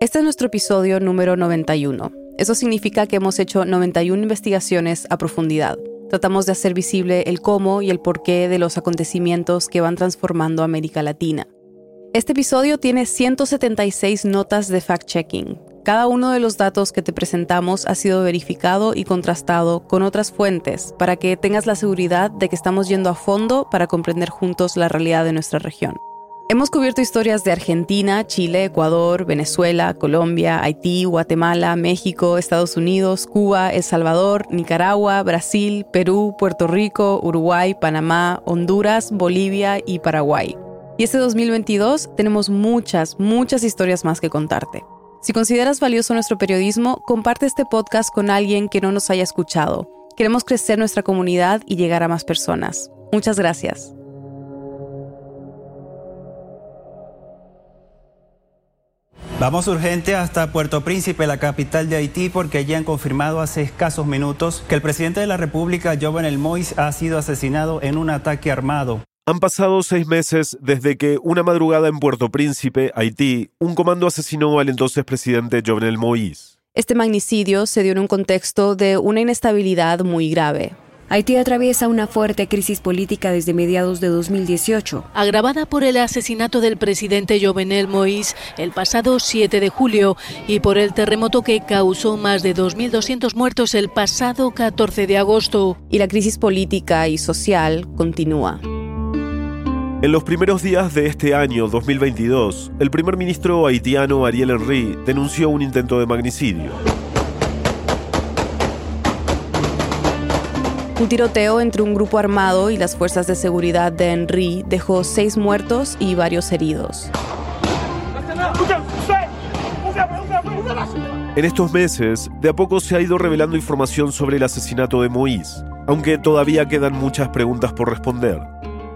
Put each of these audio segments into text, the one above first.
Este es nuestro episodio número 91. Eso significa que hemos hecho 91 investigaciones a profundidad. Tratamos de hacer visible el cómo y el porqué de los acontecimientos que van transformando América Latina. Este episodio tiene 176 notas de fact-checking. Cada uno de los datos que te presentamos ha sido verificado y contrastado con otras fuentes para que tengas la seguridad de que estamos yendo a fondo para comprender juntos la realidad de nuestra región. Hemos cubierto historias de Argentina, Chile, Ecuador, Venezuela, Colombia, Haití, Guatemala, México, Estados Unidos, Cuba, El Salvador, Nicaragua, Brasil, Perú, Puerto Rico, Uruguay, Panamá, Honduras, Bolivia y Paraguay. Y este 2022 tenemos muchas, muchas historias más que contarte. Si consideras valioso nuestro periodismo, comparte este podcast con alguien que no nos haya escuchado. Queremos crecer nuestra comunidad y llegar a más personas. Muchas gracias. Vamos urgente hasta Puerto Príncipe, la capital de Haití, porque allí han confirmado hace escasos minutos que el presidente de la República, Jovenel Moïse, ha sido asesinado en un ataque armado. Han pasado seis meses desde que una madrugada en Puerto Príncipe, Haití, un comando asesinó al entonces presidente Jovenel Moïse. Este magnicidio se dio en un contexto de una inestabilidad muy grave. Haití atraviesa una fuerte crisis política desde mediados de 2018, agravada por el asesinato del presidente Jovenel Moïse el pasado 7 de julio y por el terremoto que causó más de 2.200 muertos el pasado 14 de agosto. Y la crisis política y social continúa. En los primeros días de este año 2022, el primer ministro haitiano Ariel Henry denunció un intento de magnicidio. Un tiroteo entre un grupo armado y las fuerzas de seguridad de Henry dejó seis muertos y varios heridos. En estos meses, de a poco se ha ido revelando información sobre el asesinato de Moïse, aunque todavía quedan muchas preguntas por responder.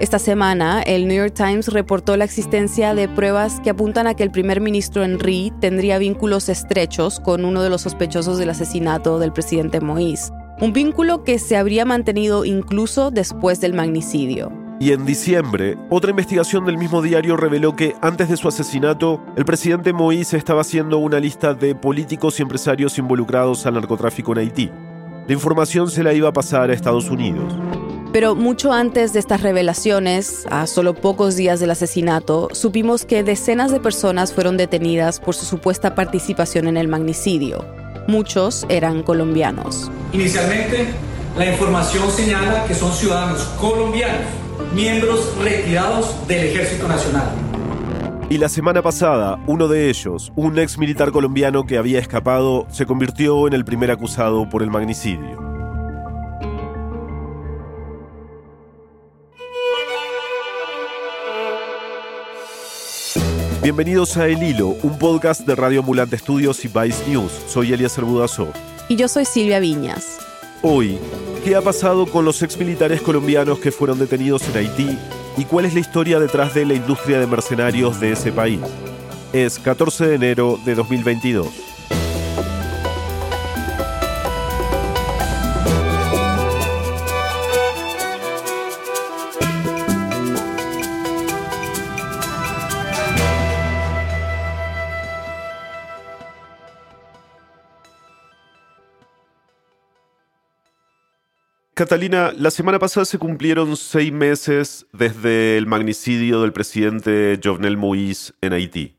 Esta semana, el New York Times reportó la existencia de pruebas que apuntan a que el primer ministro Henry tendría vínculos estrechos con uno de los sospechosos del asesinato del presidente Moïse un vínculo que se habría mantenido incluso después del magnicidio. Y en diciembre, otra investigación del mismo diario reveló que antes de su asesinato, el presidente Moïse estaba haciendo una lista de políticos y empresarios involucrados al narcotráfico en Haití. La información se la iba a pasar a Estados Unidos. Pero mucho antes de estas revelaciones, a solo pocos días del asesinato, supimos que decenas de personas fueron detenidas por su supuesta participación en el magnicidio. Muchos eran colombianos. Inicialmente, la información señala que son ciudadanos colombianos, miembros retirados del Ejército Nacional. Y la semana pasada, uno de ellos, un ex militar colombiano que había escapado, se convirtió en el primer acusado por el magnicidio. Bienvenidos a El Hilo, un podcast de Radio Ambulante Estudios y Vice News. Soy Elías Budazó. Y yo soy Silvia Viñas. Hoy, ¿qué ha pasado con los exmilitares colombianos que fueron detenidos en Haití y cuál es la historia detrás de la industria de mercenarios de ese país? Es 14 de enero de 2022. Catalina, la semana pasada se cumplieron seis meses desde el magnicidio del presidente Jovenel Moïse en Haití.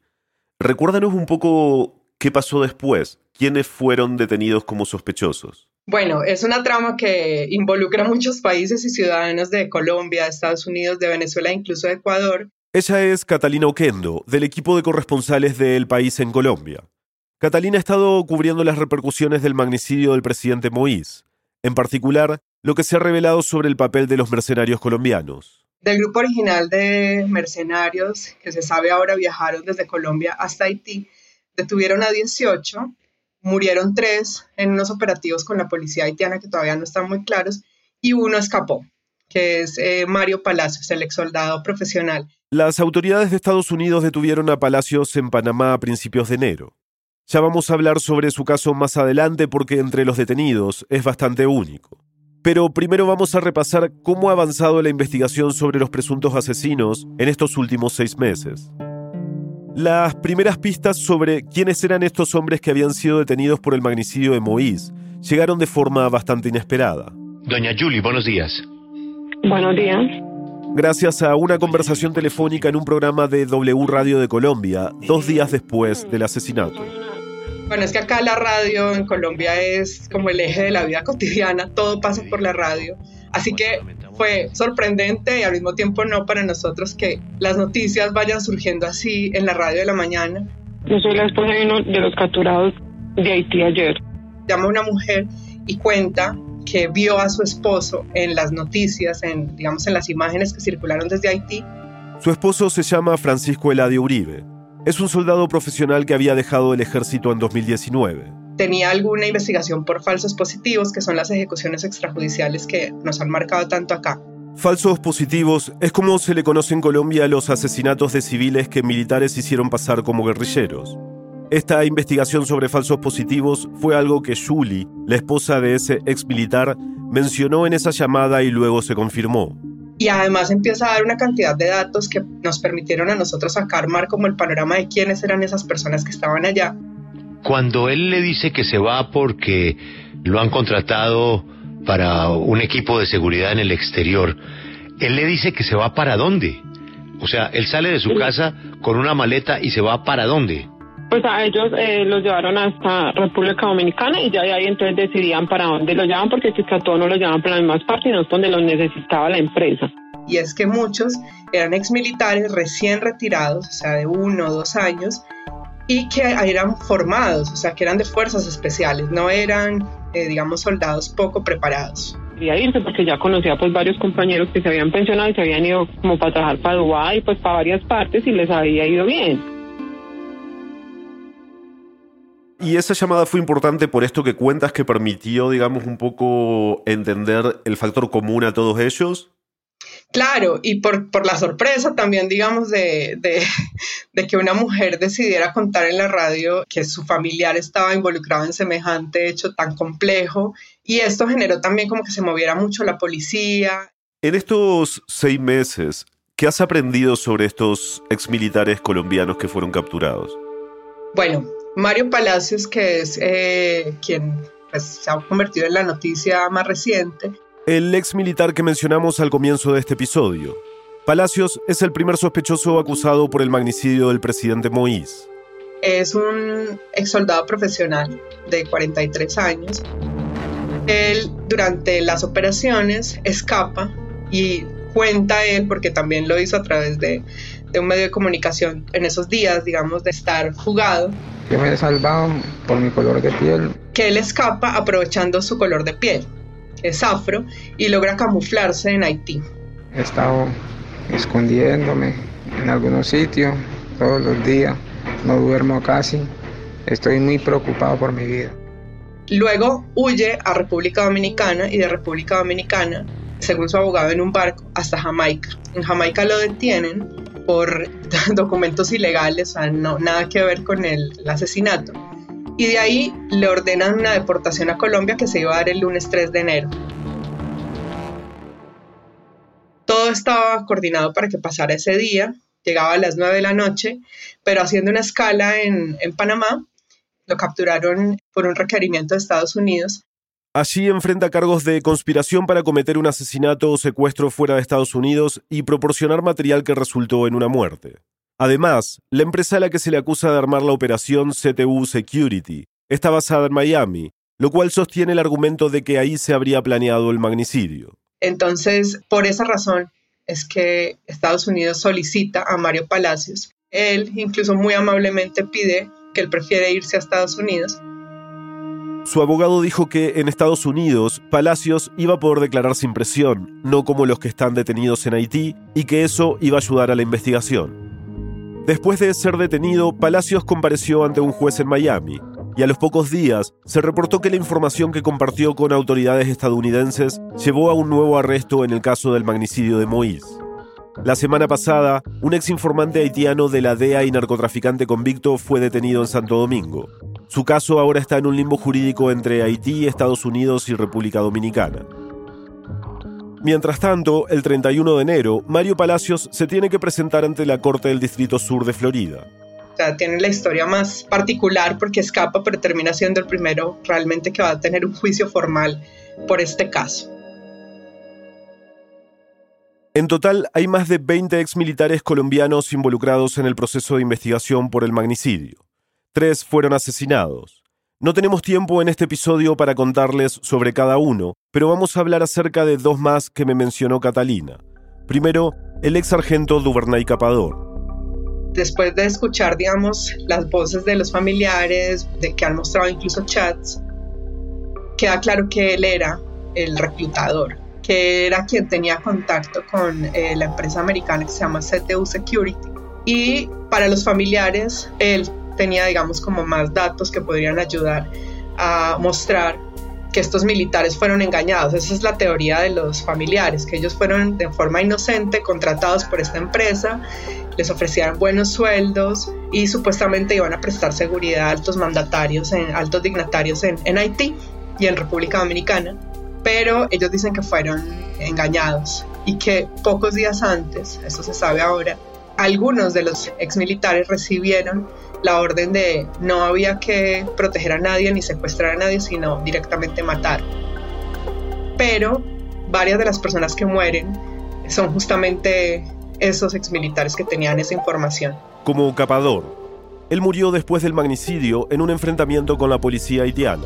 Recuérdanos un poco qué pasó después. ¿Quiénes fueron detenidos como sospechosos? Bueno, es una trama que involucra a muchos países y ciudadanos de Colombia, Estados Unidos, de Venezuela e incluso de Ecuador. Ella es Catalina Oquendo, del equipo de corresponsales del país en Colombia. Catalina ha estado cubriendo las repercusiones del magnicidio del presidente Moïse. En particular, lo que se ha revelado sobre el papel de los mercenarios colombianos. Del grupo original de mercenarios que se sabe ahora viajaron desde Colombia hasta Haití, detuvieron a 18, murieron 3 en unos operativos con la policía haitiana que todavía no están muy claros, y uno escapó, que es eh, Mario Palacios, el ex soldado profesional. Las autoridades de Estados Unidos detuvieron a Palacios en Panamá a principios de enero. Ya vamos a hablar sobre su caso más adelante porque entre los detenidos es bastante único. Pero primero vamos a repasar cómo ha avanzado la investigación sobre los presuntos asesinos en estos últimos seis meses. Las primeras pistas sobre quiénes eran estos hombres que habían sido detenidos por el magnicidio de Moïse llegaron de forma bastante inesperada. Doña Julie, buenos días. Buenos días. Gracias a una conversación telefónica en un programa de W Radio de Colombia, dos días después del asesinato. Bueno, es que acá la radio en Colombia es como el eje de la vida cotidiana, todo pasa por la radio. Así que fue sorprendente y al mismo tiempo no para nosotros que las noticias vayan surgiendo así en la radio de la mañana. Yo soy la esposa de uno de los capturados de Haití ayer. Llama una mujer y cuenta que vio a su esposo en las noticias, en, digamos, en las imágenes que circularon desde Haití. Su esposo se llama Francisco Eladio Uribe. Es un soldado profesional que había dejado el ejército en 2019. Tenía alguna investigación por falsos positivos, que son las ejecuciones extrajudiciales que nos han marcado tanto acá. Falsos positivos es como se le conoce en Colombia a los asesinatos de civiles que militares hicieron pasar como guerrilleros. Esta investigación sobre falsos positivos fue algo que Julie, la esposa de ese ex militar, mencionó en esa llamada y luego se confirmó. Y además empieza a dar una cantidad de datos que nos permitieron a nosotros sacar mar como el panorama de quiénes eran esas personas que estaban allá. Cuando él le dice que se va porque lo han contratado para un equipo de seguridad en el exterior, él le dice que se va para dónde. O sea, él sale de su casa con una maleta y se va para dónde. Pues a ellos eh, los llevaron hasta República Dominicana y ya de ahí entonces decidían para dónde lo llevaban porque es que a todos no los llevaban para las mismas partes, sino donde los necesitaba la empresa. Y es que muchos eran exmilitares recién retirados, o sea, de uno o dos años, y que eran formados, o sea, que eran de fuerzas especiales, no eran, eh, digamos, soldados poco preparados. Quería irse porque ya conocía pues varios compañeros que se habían pensionado y se habían ido como para trabajar para Dubái, pues para varias partes y les había ido bien. Y esa llamada fue importante por esto que cuentas que permitió, digamos, un poco entender el factor común a todos ellos. Claro, y por, por la sorpresa también, digamos, de, de, de, que una mujer decidiera contar en la radio que su familiar estaba involucrado en semejante hecho tan complejo. Y esto generó también como que se moviera mucho la policía. En estos seis meses, ¿qué has aprendido sobre estos exmilitares colombianos que fueron capturados? Bueno, Mario Palacios, que es eh, quien pues, se ha convertido en la noticia más reciente. El ex militar que mencionamos al comienzo de este episodio. Palacios es el primer sospechoso acusado por el magnicidio del presidente Moïse. Es un ex soldado profesional de 43 años. Él durante las operaciones escapa y cuenta él, porque también lo hizo a través de, de un medio de comunicación en esos días, digamos, de estar jugado, que me he salvado por mi color de piel. Que él escapa aprovechando su color de piel, es afro, y logra camuflarse en Haití. He estado escondiéndome en algunos sitios todos los días, no duermo casi, estoy muy preocupado por mi vida. Luego huye a República Dominicana y de República Dominicana, según su abogado, en un barco hasta Jamaica. En Jamaica lo detienen por documentos ilegales, o sea, no, nada que ver con el, asesinato. Y de ahí le ordenan una deportación a Colombia que se iba a dar el lunes 3 de enero. Todo estaba coordinado para que pasara ese día, llegaba a las 9 de la noche, pero haciendo una escala en Panamá, lo capturaron por un requerimiento de Estados Unidos Allí enfrenta cargos de conspiración para cometer un asesinato o secuestro fuera de Estados Unidos y proporcionar material que resultó en una muerte. Además, la empresa a la que se le acusa de armar la operación CTU Security está basada en Miami, lo cual sostiene el argumento de que ahí se habría planeado el magnicidio. Entonces, por esa razón es que Estados Unidos solicita a Mario Palacios. Él incluso muy amablemente pide que él prefiere irse a Estados Unidos su abogado dijo que en Estados Unidos Palacios iba a poder declarar sin presión, no como los que están detenidos en Haití, y que eso iba a ayudar a la investigación. Después de ser detenido, Palacios compareció ante un juez en Miami, y a los pocos días se reportó que la información que compartió con autoridades estadounidenses llevó a un nuevo arresto en el caso del magnicidio de Moïse. La semana pasada, un ex informante haitiano de la DEA y narcotraficante convicto fue detenido en Santo Domingo. Su caso ahora está en un limbo jurídico entre Haití, Estados Unidos y República Dominicana. Mientras tanto, el 31 de enero, Mario Palacios se tiene que presentar ante la Corte del Distrito Sur de Florida. O sea, tiene la historia más particular porque escapa, pero termina siendo el primero realmente que va a tener un juicio formal por este caso. En total, hay más de 20 exmilitares colombianos involucrados en el proceso de investigación por el magnicidio. Tres fueron asesinados. No tenemos tiempo en este episodio para contarles sobre cada uno, pero vamos a hablar acerca de dos más que me mencionó Catalina. Primero, el ex sargento Duvernay Capador. Después de escuchar, digamos, las voces de los familiares, de que han mostrado incluso chats, queda claro que él era el reclutador que era quien tenía contacto con eh, la empresa americana que se llama CTU Security. Y para los familiares, él tenía, digamos, como más datos que podrían ayudar a mostrar que estos militares fueron engañados. Esa es la teoría de los familiares, que ellos fueron de forma inocente contratados por esta empresa, les ofrecían buenos sueldos y supuestamente iban a prestar seguridad a altos mandatarios, en, altos dignatarios en, Haití y en República Dominicana pero ellos dicen que fueron engañados y que pocos días antes, esto se sabe ahora, algunos de los exmilitares recibieron la orden de no había que proteger a nadie ni secuestrar a nadie, sino directamente matar. Pero varias de las personas que mueren son justamente esos exmilitares que tenían esa información. Como Capador, él murió después del magnicidio en un enfrentamiento con la policía haitiana.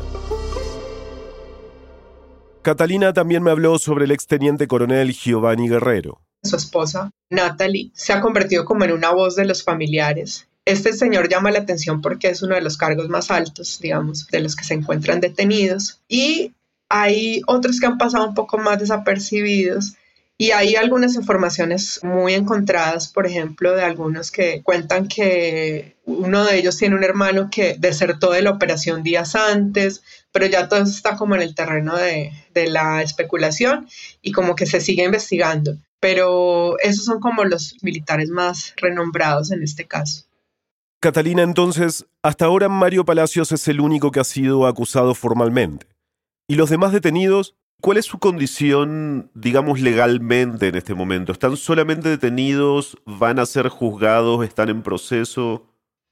Catalina también me habló sobre el exteniente coronel Giovanni Guerrero. Su esposa, Natalie, se ha convertido como en una voz de los familiares. Este señor llama la atención porque es uno de los cargos más altos, digamos, de los que se encuentran detenidos. Y hay otros que han pasado un poco más desapercibidos y hay algunas informaciones muy encontradas, por ejemplo, de algunos que cuentan que uno de ellos tiene un hermano que desertó de la operación días antes, pero ya todo está como en el terreno de, de la especulación y como que se sigue investigando. Pero esos son como los militares más renombrados en este caso. Catalina, entonces, hasta ahora Mario Palacios es el único que ha sido acusado formalmente. ¿Y los demás detenidos ¿Cuál es su condición, digamos, legalmente en este momento? ¿Están solamente detenidos? ¿Van a ser juzgados? ¿Están en proceso?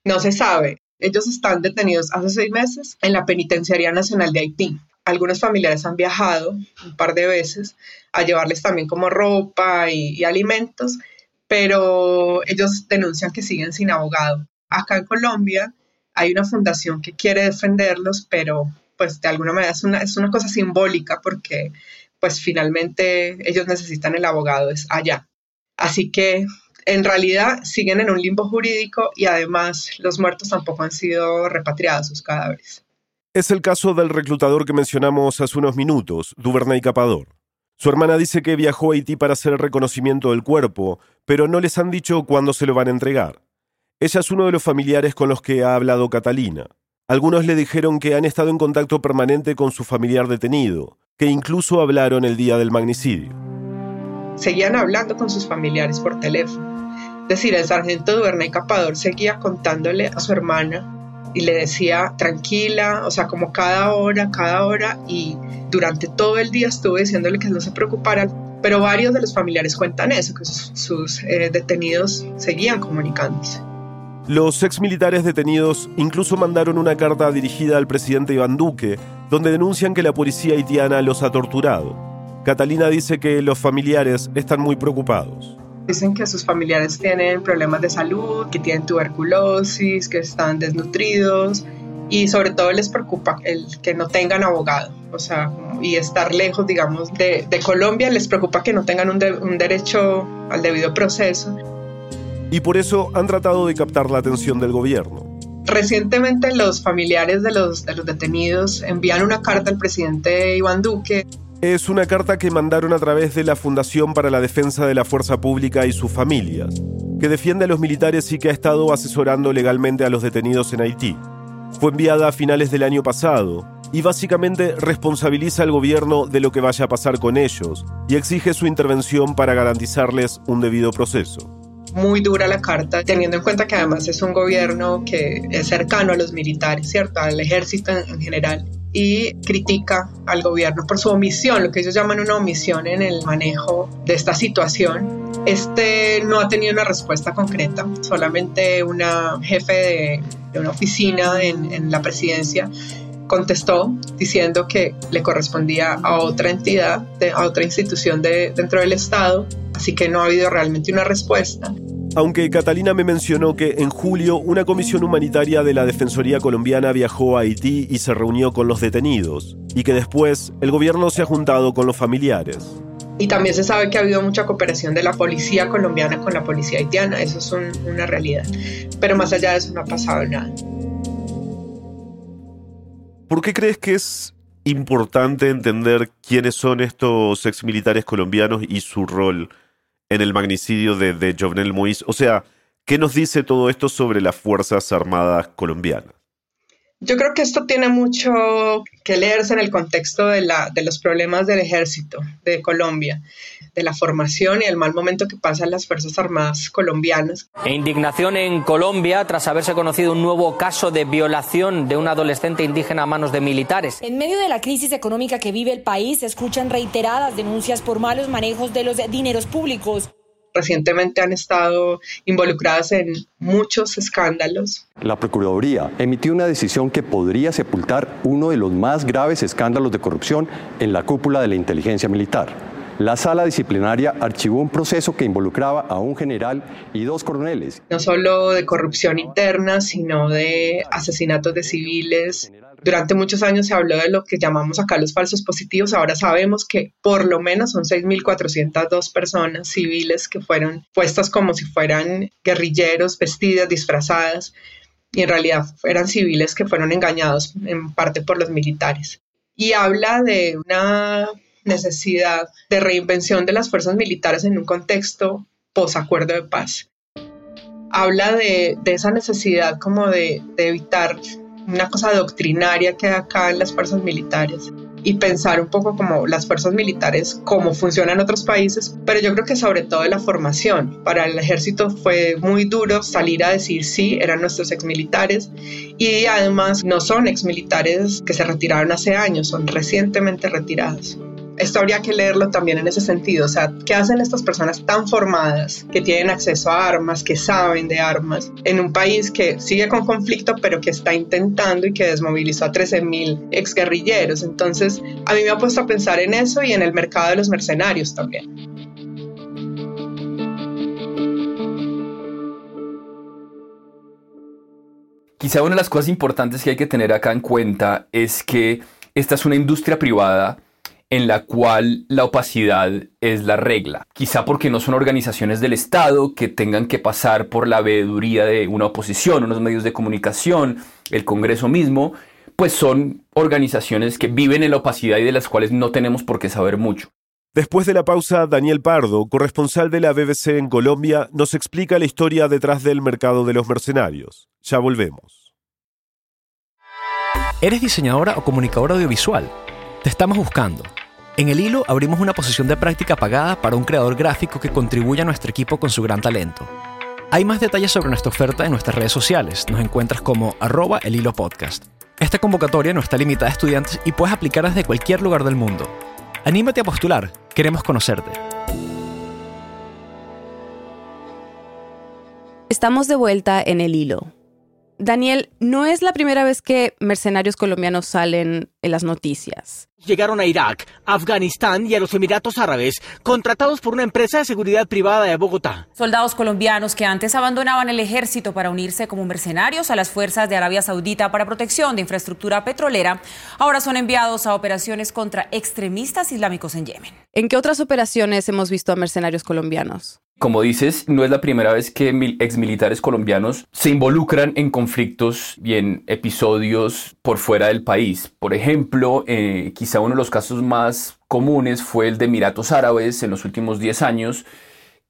No se sabe. Ellos están detenidos hace seis meses en la Penitenciaría Nacional de Haití. Algunos familiares han viajado un par de veces a llevarles también como ropa y, alimentos, pero ellos denuncian que siguen sin abogado. Acá en Colombia hay una fundación que quiere defenderlos, pero pues de alguna manera es una, es una cosa simbólica porque pues finalmente ellos necesitan el abogado, es allá. Así que en realidad siguen en un limbo jurídico y además los muertos tampoco han sido repatriados sus cadáveres. Es el caso del reclutador que mencionamos hace unos minutos, Duvernay Capador. Su hermana dice que viajó a Haití para hacer el reconocimiento del cuerpo, pero no les han dicho cuándo se lo van a entregar. Ella es uno de los familiares con los que ha hablado Catalina. Algunos le dijeron que han estado en contacto permanente con su familiar detenido, que incluso hablaron el día del magnicidio. Seguían hablando con sus familiares por teléfono. Es decir, el sargento Duvernay Capador seguía contándole a su hermana y le decía tranquila, o sea, como cada hora, cada hora, y durante todo el día estuvo diciéndole que no se preocupara, pero varios de los familiares cuentan eso, que sus, eh, detenidos seguían comunicándose. Los exmilitares detenidos incluso mandaron una carta dirigida al presidente Iván Duque, donde denuncian que la policía haitiana los ha torturado. Catalina dice que los familiares están muy preocupados. Dicen que sus familiares tienen problemas de salud, que tienen tuberculosis, que están desnutridos y sobre todo les preocupa el que no tengan abogado, o sea, y estar lejos, digamos, de, Colombia, les preocupa que no tengan un, un derecho al debido proceso y por eso han tratado de captar la atención del gobierno. Recientemente los familiares de los, de los detenidos envían una carta al presidente Iván Duque. Es una carta que mandaron a través de la Fundación para la Defensa de la Fuerza Pública y sus familias, que defiende a los militares y que ha estado asesorando legalmente a los detenidos en Haití. Fue enviada a finales del año pasado y básicamente responsabiliza al gobierno de lo que vaya a pasar con ellos y exige su intervención para garantizarles un debido proceso muy dura la carta, teniendo en cuenta que además es un gobierno que es cercano a los militares, ¿cierto? Al ejército en, general y critica al gobierno por su omisión, lo que ellos llaman una omisión en el manejo de esta situación. Este no ha tenido una respuesta concreta, solamente una jefe de, una oficina en, en la presidencia contestó diciendo que le correspondía a otra entidad, a otra institución de, dentro del Estado, así que no ha habido realmente una respuesta. Aunque Catalina me mencionó que en julio una comisión humanitaria de la Defensoría colombiana viajó a Haití y se reunió con los detenidos, y que después el gobierno se ha juntado con los familiares. Y también se sabe que ha habido mucha cooperación de la policía colombiana con la policía haitiana, eso es una realidad. Pero más allá de eso no ha pasado nada. ¿Por qué crees que es importante entender quiénes son estos exmilitares colombianos y su rol en el magnicidio de, de Jovenel Moïse? O sea, ¿qué nos dice todo esto sobre las Fuerzas Armadas colombianas? Yo creo que esto tiene mucho que leerse en el contexto de, la, de los problemas del ejército de Colombia, de la formación y el mal momento que pasan las Fuerzas Armadas colombianas. E indignación en Colombia tras haberse conocido un nuevo caso de violación de un adolescente indígena a manos de militares. En medio de la crisis económica que vive el país, se escuchan reiteradas denuncias por malos manejos de los dineros públicos recientemente han estado involucradas en muchos escándalos. La Procuraduría emitió una decisión que podría sepultar uno de los más graves escándalos de corrupción en la cúpula de la inteligencia militar. La sala disciplinaria archivó un proceso que involucraba a un general y dos coroneles. No solo de corrupción interna, sino de asesinatos de civiles, durante muchos años se habló de lo que llamamos acá los falsos positivos. Ahora sabemos que por lo menos son 6.402 personas civiles que fueron puestas como si fueran guerrilleros, vestidas, disfrazadas, y en realidad eran civiles que fueron engañados en parte por los militares. Y habla de una necesidad de reinvención de las fuerzas militares en un contexto posacuerdo de paz. Habla de, esa necesidad como de, de evitar una cosa doctrinaria que acá en las fuerzas militares y pensar un poco como las fuerzas militares, cómo funcionan en otros países, pero yo creo que sobre todo la formación. Para el ejército fue muy duro salir a decir sí, eran nuestros exmilitares y además no son exmilitares que se retiraron hace años, son recientemente retirados esto habría que leerlo también en ese sentido. O sea, ¿qué hacen estas personas tan formadas que tienen acceso a armas, que saben de armas, en un país que sigue con conflicto, pero que está intentando y que desmovilizó a 13.000 exguerrilleros? Entonces, a mí me ha puesto a pensar en eso y en el mercado de los mercenarios también. Quizá una de las cosas importantes que hay que tener acá en cuenta es que esta es una industria privada en la cual la opacidad es la regla. Quizá porque no son organizaciones del Estado que tengan que pasar por la veeduría de una oposición, unos medios de comunicación, el Congreso mismo, pues son organizaciones que viven en la opacidad y de las cuales no tenemos por qué saber mucho. Después de la pausa, Daniel Pardo, corresponsal de la BBC en Colombia, nos explica la historia detrás del mercado de los mercenarios. Ya volvemos. ¿Eres diseñadora o comunicadora audiovisual? Te estamos buscando. En el hilo abrimos una posición de práctica pagada para un creador gráfico que contribuya a nuestro equipo con su gran talento. Hay más detalles sobre nuestra oferta en nuestras redes sociales. Nos encuentras como arroba el hilo podcast. Esta convocatoria no está limitada a estudiantes y puedes aplicar desde cualquier lugar del mundo. Anímate a postular. Queremos conocerte. Estamos de vuelta en el hilo. Daniel, no es la primera vez que mercenarios colombianos salen en las noticias. Llegaron a Irak, Afganistán y a los Emiratos Árabes, contratados por una empresa de seguridad privada de Bogotá. Soldados colombianos que antes abandonaban el ejército para unirse como mercenarios a las fuerzas de Arabia Saudita para protección de infraestructura petrolera, ahora son enviados a operaciones contra extremistas islámicos en Yemen. ¿En qué otras operaciones hemos visto a mercenarios colombianos? Como dices, no es la primera vez que exmilitares colombianos se involucran en conflictos y en episodios por fuera del país. Por ejemplo, eh, quizá uno de los casos más comunes fue el de Emiratos Árabes en los últimos 10 años,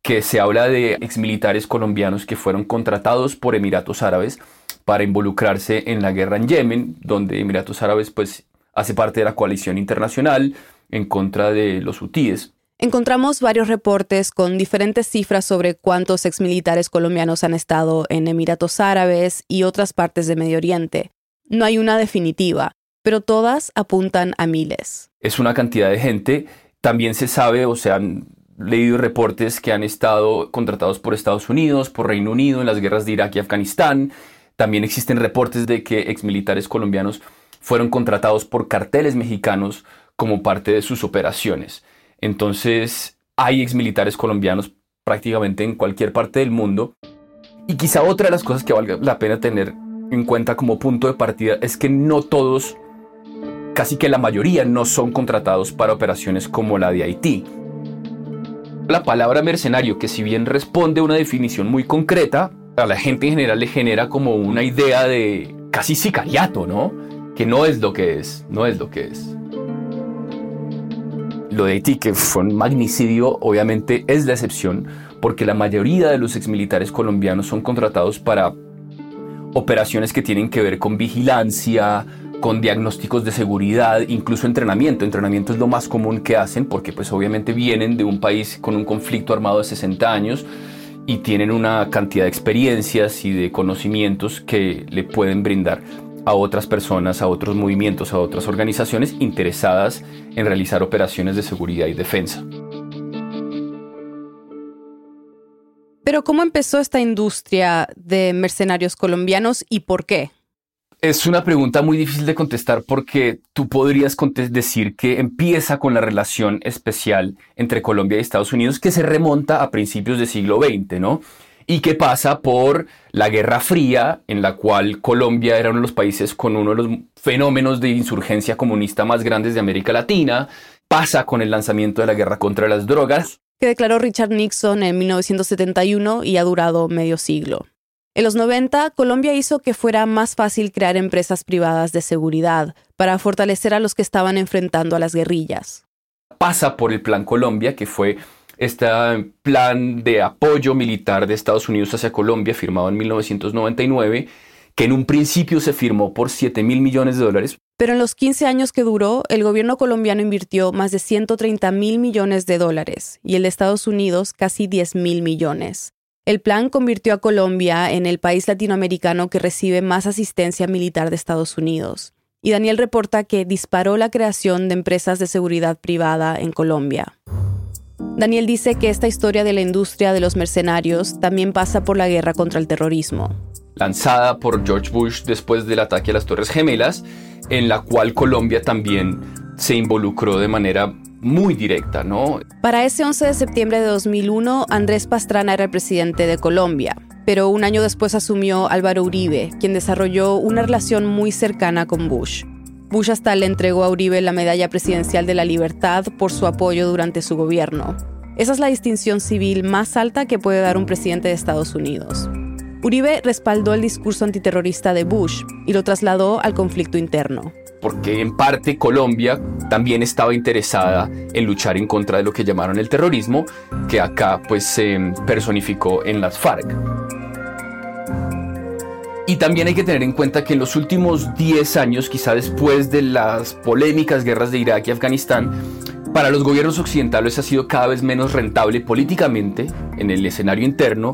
que se habla de exmilitares colombianos que fueron contratados por Emiratos Árabes para involucrarse en la guerra en Yemen, donde Emiratos Árabes pues hace parte de la coalición internacional en contra de los hutíes. Encontramos varios reportes con diferentes cifras sobre cuántos exmilitares colombianos han estado en Emiratos Árabes y otras partes de Medio Oriente. No hay una definitiva, pero todas apuntan a miles. Es una cantidad de gente. También se sabe, o sea, leído reportes que han estado contratados por Estados Unidos, por Reino Unido en las guerras de Irak y Afganistán. También existen reportes de que exmilitares colombianos fueron contratados por carteles mexicanos como parte de sus operaciones. Entonces, hay exmilitares colombianos prácticamente en cualquier parte del mundo. Y quizá otra de las cosas que valga la pena tener en cuenta como punto de partida es que no todos, casi que la mayoría, no son contratados para operaciones como la de Haití. La palabra mercenario, que si bien responde a una definición muy concreta, a la gente en general le genera como una idea de casi sicariato, ¿no? Que no es lo que es, no es lo que es. Lo de Haití, que fue un magnicidio, obviamente es la excepción, porque la mayoría de los exmilitares colombianos son contratados para operaciones que tienen que ver con vigilancia, con diagnósticos de seguridad, incluso entrenamiento. Entrenamiento es lo más común que hacen porque pues obviamente vienen de un país con un conflicto armado de 60 años y tienen una cantidad de experiencias y de conocimientos que le pueden brindar a otras personas, a otros movimientos, a otras organizaciones interesadas en realizar operaciones de seguridad y defensa. Pero ¿cómo empezó esta industria de mercenarios colombianos y por qué? Es una pregunta muy difícil de contestar porque tú podrías decir que empieza con la relación especial entre Colombia y Estados Unidos que se remonta a principios del siglo XX, ¿no? Y que pasa por la Guerra Fría, en la cual Colombia era uno de los países con uno de los fenómenos de insurgencia comunista más grandes de América Latina, pasa con el lanzamiento de la guerra contra las drogas, que declaró Richard Nixon en 1971 y ha durado medio siglo. En los 90, Colombia hizo que fuera más fácil crear empresas privadas de seguridad para fortalecer a los que estaban enfrentando a las guerrillas. Pasa por el Plan Colombia, que fue este plan de apoyo militar de Estados Unidos hacia Colombia, firmado en 1999, que en un principio se firmó por 7 mil millones de dólares, pero en los 15 años que duró, el gobierno colombiano invirtió más de 130 mil millones de dólares y el de Estados Unidos casi 10 mil millones. El plan convirtió a Colombia en el país latinoamericano que recibe más asistencia militar de Estados Unidos. Y Daniel reporta que disparó la creación de empresas de seguridad privada en Colombia. Daniel dice que esta historia de la industria de los mercenarios también pasa por la guerra contra el terrorismo. Lanzada por George Bush después del ataque a las Torres Gemelas, en la cual Colombia también se involucró de manera muy directa, ¿no? Para ese 11 de septiembre de 2001, Andrés Pastrana era el presidente de Colombia, pero un año después asumió Álvaro Uribe, quien desarrolló una relación muy cercana con Bush. Bush hasta le entregó a Uribe la Medalla Presidencial de la Libertad por su apoyo durante su gobierno. Esa es la distinción civil más alta que puede dar un presidente de Estados Unidos. Uribe respaldó el discurso antiterrorista de Bush y lo trasladó al conflicto interno. Porque en parte Colombia también estaba interesada en luchar en contra de lo que llamaron el terrorismo, que acá pues se personificó en las FARC. Y también hay que tener en cuenta que en los últimos 10 años, quizá después de las polémicas guerras de Irak y Afganistán, para los gobiernos occidentales ha sido cada vez menos rentable políticamente en el escenario interno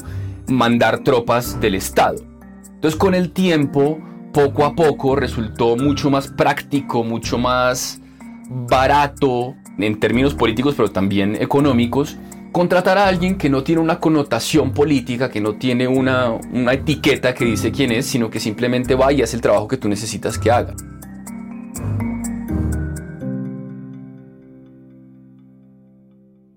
mandar tropas del Estado. Entonces con el tiempo, poco a poco, resultó mucho más práctico, mucho más barato en términos políticos, pero también económicos, contratar a alguien que no tiene una connotación política, que no tiene una, una etiqueta que dice quién es, sino que simplemente va y hace el trabajo que tú necesitas que haga.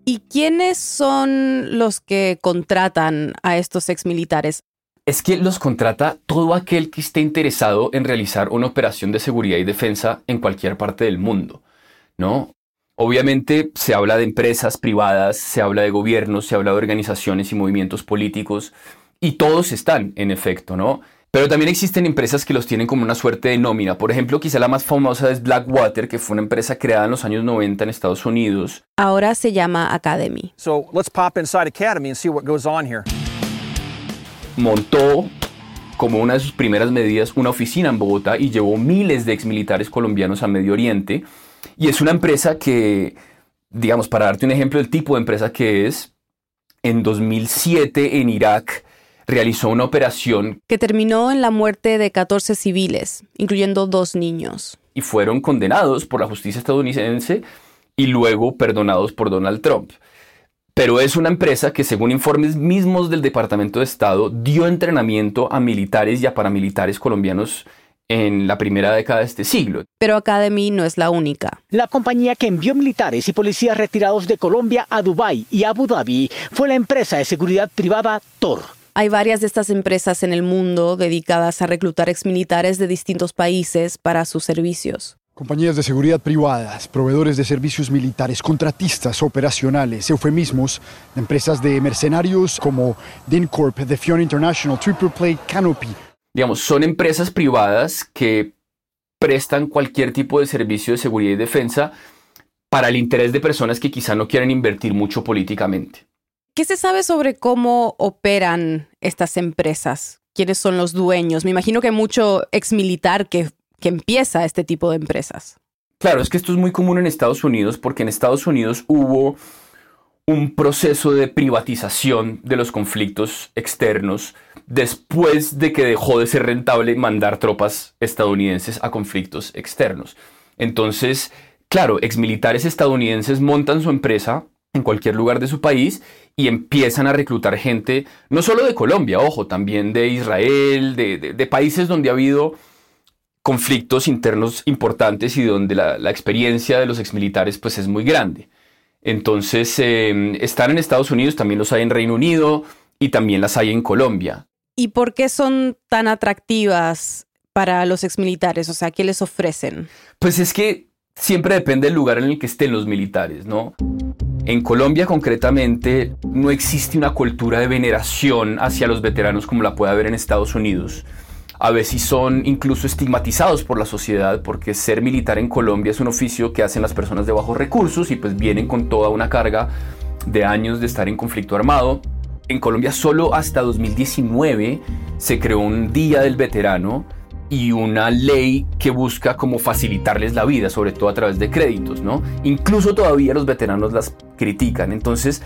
¿Y quiénes son los que contratan a estos exmilitares? Es que los contrata todo aquel que esté interesado en realizar una operación de seguridad y defensa en cualquier parte del mundo, ¿no? Obviamente se habla de empresas privadas, se habla de gobiernos, se habla de organizaciones y movimientos políticos, y todos están, en efecto, ¿no? Pero también existen empresas que los tienen como una suerte de nómina. Por ejemplo, quizá la más famosa es Blackwater, que fue una empresa creada en los años 90 en Estados Unidos. Ahora se llama Academy. So let's pop inside Academy and see what goes on here. Montó como una de sus primeras medidas una oficina en Bogotá y llevó miles de exmilitares colombianos a Medio Oriente. Y es una empresa que, digamos, para darte un ejemplo del tipo de empresa que es, en 2007 en Irak realizó una operación que terminó en la muerte de 14 civiles, incluyendo dos niños. Y fueron condenados por la justicia estadounidense y luego perdonados por Donald Trump. pero es una empresa que según informes mismos del Departamento de Estado dio entrenamiento a militares y a paramilitares colombianos en la primera década de este siglo. Pero Academy no es la única. La compañía que envió militares y policías retirados de Colombia a Dubái y Abu Dhabi fue la empresa de seguridad privada Tor. Hay varias de estas empresas en el mundo dedicadas a reclutar exmilitares de distintos países para sus servicios. Compañías de seguridad privadas, proveedores de servicios militares, contratistas operacionales, eufemismos, empresas de mercenarios como DynCorp, The Fiona International, Triple Play, Canopy. Digamos, son empresas privadas que prestan cualquier tipo de servicio de seguridad y defensa para el interés de personas que quizá no quieren invertir mucho políticamente. ¿Qué se sabe sobre cómo operan estas empresas? ¿Quiénes son los dueños? Me imagino que hay mucho exmilitar que que empieza este tipo de empresas. Claro, es que esto es muy común en Estados Unidos porque en Estados Unidos hubo un proceso de privatización de los conflictos externos después de que dejó de ser rentable mandar tropas estadounidenses a conflictos externos. Entonces, claro, exmilitares estadounidenses montan su empresa en cualquier lugar de su país y empiezan a reclutar gente, no solo de Colombia, ojo, también de Israel, de, de países donde ha habido conflictos internos importantes y donde la, experiencia de los exmilitares pues es muy grande. Entonces, em, están en Estados Unidos, también los hay en Reino Unido y también las hay en Colombia. ¿Y por qué son tan atractivas para los exmilitares? O sea, ¿qué les ofrecen? Pues es que siempre depende del lugar en el que estén los militares, ¿no? En Colombia concretamente no existe una cultura de veneración hacia los veteranos como la puede haber en Estados Unidos a veces son incluso estigmatizados por la sociedad porque ser militar en Colombia es un oficio que hacen las personas de bajos recursos y pues vienen con toda una carga de años de estar en conflicto armado. En Colombia solo hasta 2019 se creó un Día del Veterano y una ley que busca como facilitarles la vida, sobre todo a través de créditos, ¿no? Incluso todavía los veteranos las critican. Entonces,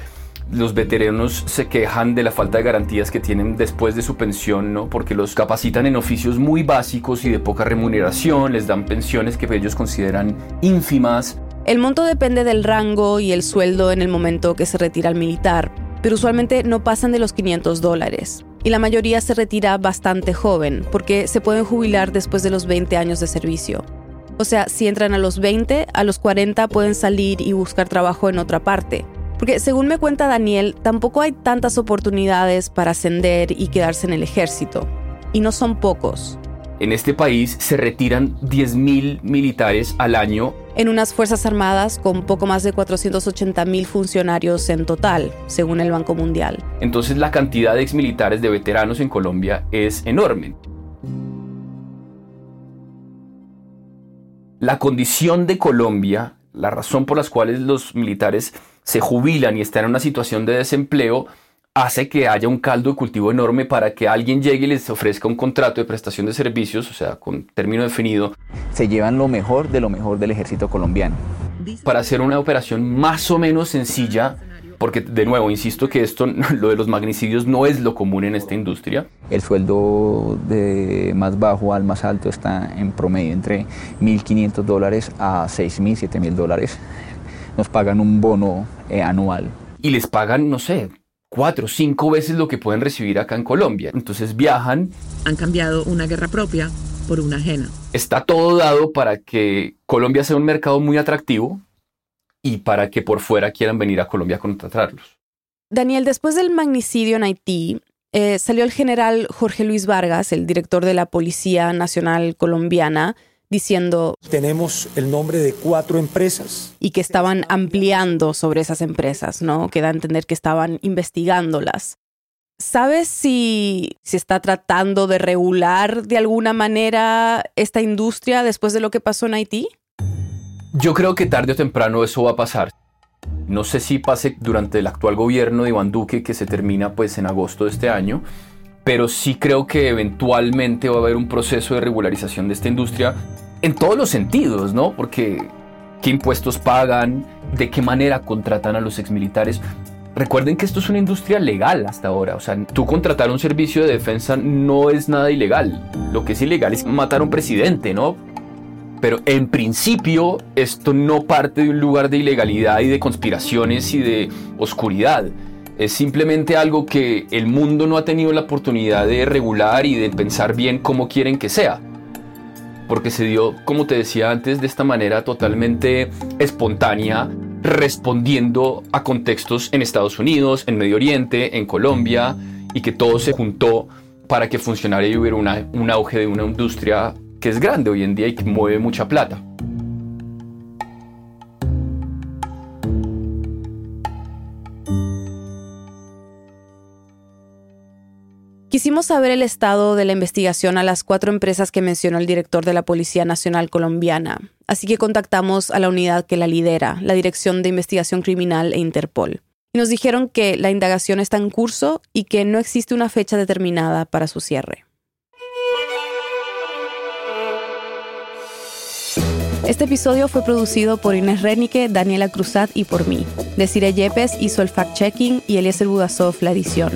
los veteranos se quejan de la falta de garantías que tienen después de su pensión, ¿no? Porque los capacitan en oficios muy básicos y de poca remuneración, les dan pensiones que ellos consideran ínfimas. El monto depende del rango y el sueldo en el momento que se retira el militar, pero usualmente no pasan de los 500 dólares. Y la mayoría se retira bastante joven, porque se pueden jubilar después de los 20 años de servicio. O sea, si entran a los 20, a los 40 pueden salir y buscar trabajo en otra parte. Porque según me cuenta Daniel, tampoco hay tantas oportunidades para ascender y quedarse en el ejército. Y no son pocos. En este país se retiran 10.000 militares al año. En unas Fuerzas Armadas con poco más de 480.000 funcionarios en total, según el Banco Mundial. Entonces la cantidad de exmilitares de veteranos en Colombia es enorme. La condición de Colombia, la razón por las cuales los militares se jubilan y están en una situación de desempleo, hace que haya un caldo de cultivo enorme para que alguien llegue y les ofrezca un contrato de prestación de servicios, o sea, con término definido. Se llevan lo mejor de lo mejor del ejército colombiano. Para hacer una operación más o menos sencilla, porque de nuevo, insisto que esto, lo de los magnicidios no es lo común en esta industria. El sueldo de más bajo al más alto está en promedio entre 1.500 dólares a 6.000, 7.000 dólares nos pagan un bono eh, anual. Y les pagan, no sé, cuatro o cinco veces lo que pueden recibir acá en Colombia. Entonces viajan. Han cambiado una guerra propia por una ajena. Está todo dado para que Colombia sea un mercado muy atractivo y para que por fuera quieran venir a Colombia a contratarlos. Daniel, después del magnicidio en Haití, eh, salió el general Jorge Luis Vargas, el director de la Policía Nacional Colombiana, diciendo... Tenemos el nombre de cuatro empresas. Y que estaban ampliando sobre esas empresas, ¿no? Que da a entender que estaban investigándolas. ¿Sabes si se está tratando de regular de alguna manera esta industria después de lo que pasó en Haití? Yo creo que tarde o temprano eso va a pasar. No sé si pase durante el actual gobierno de Iván Duque, que se termina pues en agosto de este año, pero sí creo que eventualmente va a haber un proceso de regularización de esta industria en todos los sentidos, ¿no? Porque qué impuestos pagan, de qué manera contratan a los exmilitares. Recuerden que esto es una industria legal hasta ahora, o sea, tú contratar un servicio de defensa no es nada ilegal. Lo que es ilegal es matar a un presidente, ¿no? Pero en principio esto no parte de un lugar de ilegalidad y de conspiraciones y de oscuridad. Es simplemente algo que el mundo no ha tenido la oportunidad de regular y de pensar bien cómo quieren que sea. Porque se dio, como te decía antes, de esta manera totalmente espontánea, respondiendo a contextos en Estados Unidos, en Medio Oriente, en Colombia, y que todo se juntó para que funcionara y hubiera un auge de una industria que es grande hoy en día y que mueve mucha plata. Quisimos saber el estado de la investigación a las cuatro empresas que mencionó el director de la Policía Nacional Colombiana, así que contactamos a la unidad que la lidera, la Dirección de Investigación Criminal e Interpol. Y nos dijeron que la indagación está en curso y que no existe una fecha determinada para su cierre. Este episodio fue producido por Inés Renique, Daniela Cruzat y por mí. Desire Yepes hizo el fact-checking y Eliezer Budasov la edición.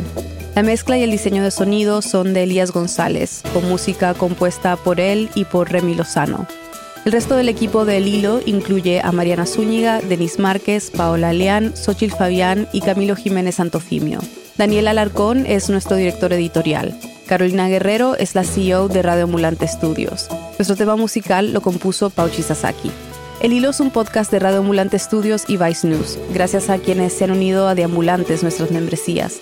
La mezcla y el diseño de sonido son de Elías González, con música compuesta por él y por Remy Lozano. El resto del equipo de El Hilo incluye a Mariana Zúñiga, Denis Márquez, Paola Leán, Xochil Fabián y Camilo Jiménez Santofimio. Daniel Alarcón es nuestro director editorial. Carolina Guerrero es la CEO de Radio Ambulante Studios. Nuestro tema musical lo compuso Pauchi Sasaki. El Hilo es un podcast de Radio Ambulante Studios y Vice News, gracias a quienes se han unido a Deambulantes, nuestras membresías.